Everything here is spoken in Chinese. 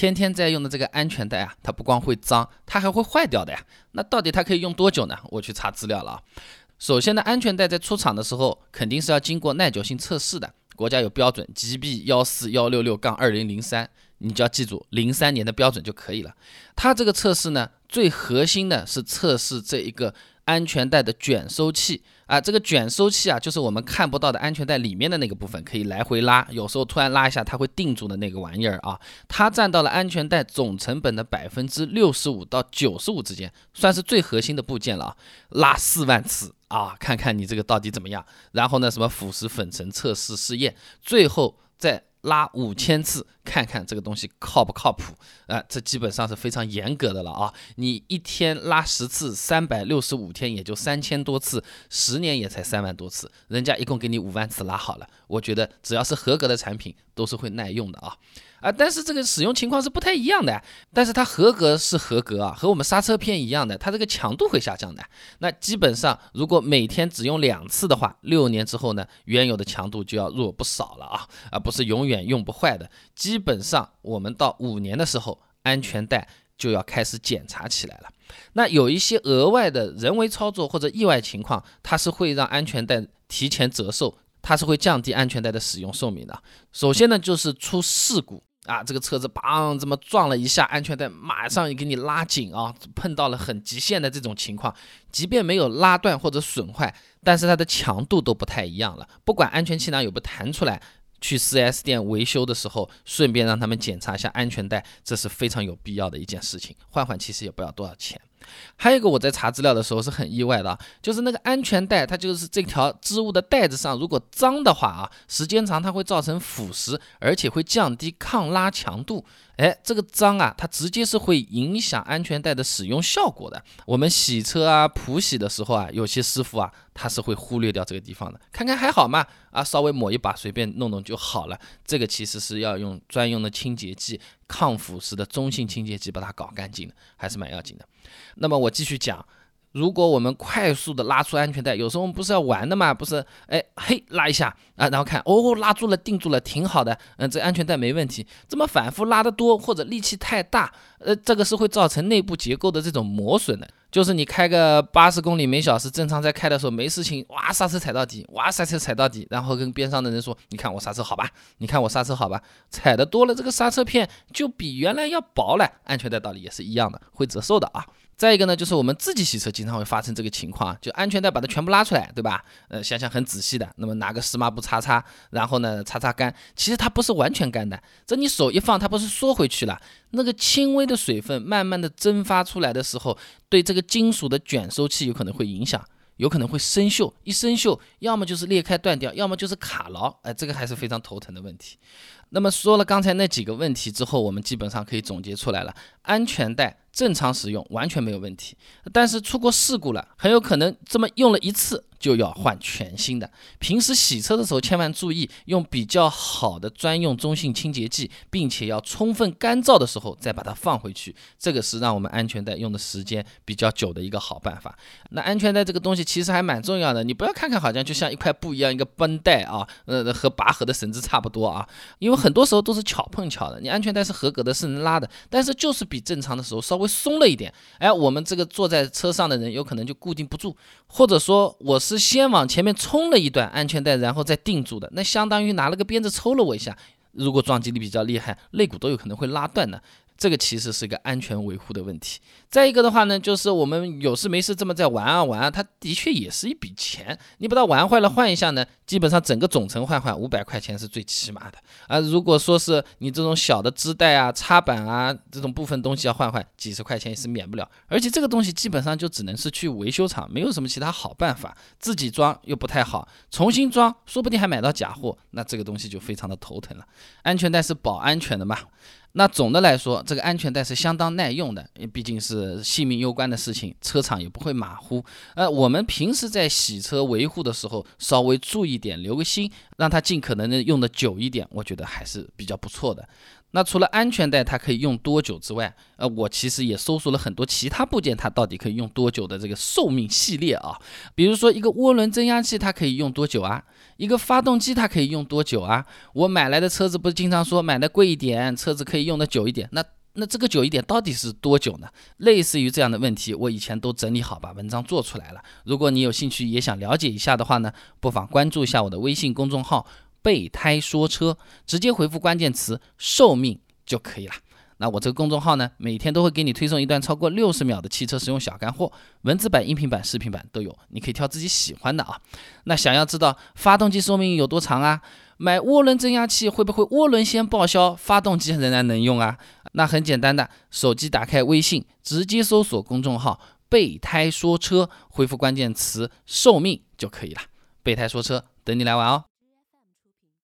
天天在用的这个安全带啊，它不光会脏，它还会坏掉的呀。那到底它可以用多久呢？我去查资料了啊。首先呢，安全带在出厂的时候肯定是要经过耐久性测试的，国家有标准 GB 幺四幺六六杠二零零三，你就要记住零三年的标准就可以了。它这个测试呢，最核心的是测试这一个安全带的卷收器。啊，这个卷收器啊，就是我们看不到的安全带里面的那个部分，可以来回拉，有时候突然拉一下，它会定住的那个玩意儿啊，它占到了安全带总成本的百分之六十五到九十五之间，算是最核心的部件了啊。拉四万次啊，看看你这个到底怎么样。然后呢，什么腐蚀粉尘测试试验，最后再。拉五千次，看看这个东西靠不靠谱啊？这基本上是非常严格的了啊！你一天拉十次，三百六十五天也就三千多次，十年也才三万多次，人家一共给你五万次拉好了。我觉得只要是合格的产品，都是会耐用的啊。啊，但是这个使用情况是不太一样的。但是它合格是合格啊，和我们刹车片一样的，它这个强度会下降的。那基本上，如果每天只用两次的话，六年之后呢，原有的强度就要弱不少了啊，而不是永远用不坏的。基本上，我们到五年的时候，安全带就要开始检查起来了。那有一些额外的人为操作或者意外情况，它是会让安全带提前折寿，它是会降低安全带的使用寿命的。首先呢，就是出事故。啊，这个车子砰这么撞了一下，安全带马上也给你拉紧啊！碰到了很极限的这种情况，即便没有拉断或者损坏，但是它的强度都不太一样了。不管安全气囊有没有弹出来，去 4S 店维修的时候，顺便让他们检查一下安全带，这是非常有必要的一件事情。换换其实也不要多少钱。还有一个我在查资料的时候是很意外的啊，就是那个安全带，它就是这条织物的带子上，如果脏的话啊，时间长它会造成腐蚀，而且会降低抗拉强度。哎，这个脏啊，它直接是会影响安全带的使用效果的。我们洗车啊、普洗的时候啊，有些师傅啊，他是会忽略掉这个地方的，看看还好嘛，啊，稍微抹一把，随便弄弄就好了。这个其实是要用专用的清洁剂、抗腐蚀的中性清洁剂把它搞干净的，还是蛮要紧的。那么我继续讲。如果我们快速的拉出安全带，有时候我们不是要玩的嘛？不是，哎嘿，拉一下啊，然后看哦，拉住了，定住了，挺好的，嗯，这安全带没问题。这么反复拉得多，或者力气太大，呃，这个是会造成内部结构的这种磨损的。就是你开个八十公里每小时，正常在开的时候没事情，哇，刹车踩到底，哇，刹车踩到底，然后跟边上的人说，你看我刹车好吧？你看我刹车好吧？踩的多了，这个刹车片就比原来要薄了，安全带道理也是一样的，会折寿的啊。再一个呢，就是我们自己洗车经常会发生这个情况，就安全带把它全部拉出来，对吧？呃，想想很仔细的，那么拿个湿抹布擦擦，然后呢擦擦干，其实它不是完全干的，这你手一放，它不是缩回去了，那个轻微的水分慢慢的蒸发出来的时候，对这个金属的卷收器有可能会影响。有可能会生锈，一生锈，要么就是裂开断掉，要么就是卡牢，哎，这个还是非常头疼的问题。那么说了刚才那几个问题之后，我们基本上可以总结出来了，安全带正常使用完全没有问题，但是出过事故了，很有可能这么用了一次。就要换全新的。平时洗车的时候，千万注意用比较好的专用中性清洁剂，并且要充分干燥的时候再把它放回去。这个是让我们安全带用的时间比较久的一个好办法。那安全带这个东西其实还蛮重要的，你不要看看好像就像一块布一样，一个绷带啊，呃，和拔河的绳子差不多啊。因为很多时候都是巧碰巧的，你安全带是合格的，是能拉的，但是就是比正常的时候稍微松了一点。哎，我们这个坐在车上的人有可能就固定不住，或者说我是。先往前面冲了一段安全带，然后再定住的，那相当于拿了个鞭子抽了我一下。如果撞击力比较厉害，肋骨都有可能会拉断的。这个其实是一个安全维护的问题。再一个的话呢，就是我们有事没事这么在玩啊玩啊，它的确也是一笔钱。你把它玩坏了换一下呢，基本上整个总成换换五百块钱是最起码的啊。如果说是你这种小的支带啊、插板啊这种部分东西要换换，几十块钱也是免不了。而且这个东西基本上就只能是去维修厂，没有什么其他好办法。自己装又不太好，重新装说不定还买到假货，那这个东西就非常的头疼了。安全带是保安全的嘛？那总的来说，这个安全带是相当耐用的，毕竟是性命攸关的事情，车厂也不会马虎。呃，我们平时在洗车维护的时候，稍微注意点，留个心，让它尽可能的用的久一点，我觉得还是比较不错的。那除了安全带它可以用多久之外，呃，我其实也搜索了很多其他部件，它到底可以用多久的这个寿命系列啊。比如说一个涡轮增压器，它可以用多久啊？一个发动机它可以用多久啊？我买来的车子不是经常说买的贵一点，车子可以用的久一点，那那这个久一点到底是多久呢？类似于这样的问题，我以前都整理好，把文章做出来了。如果你有兴趣也想了解一下的话呢，不妨关注一下我的微信公众号。备胎说车，直接回复关键词“寿命”就可以了。那我这个公众号呢，每天都会给你推送一段超过六十秒的汽车实用小干货，文字版、音频版、视频版都有，你可以挑自己喜欢的啊。那想要知道发动机寿命有多长啊？买涡轮增压器会不会涡轮先报销，发动机仍然能用啊？那很简单的，手机打开微信，直接搜索公众号“备胎说车”，回复关键词“寿命”就可以了。备胎说车，等你来玩哦。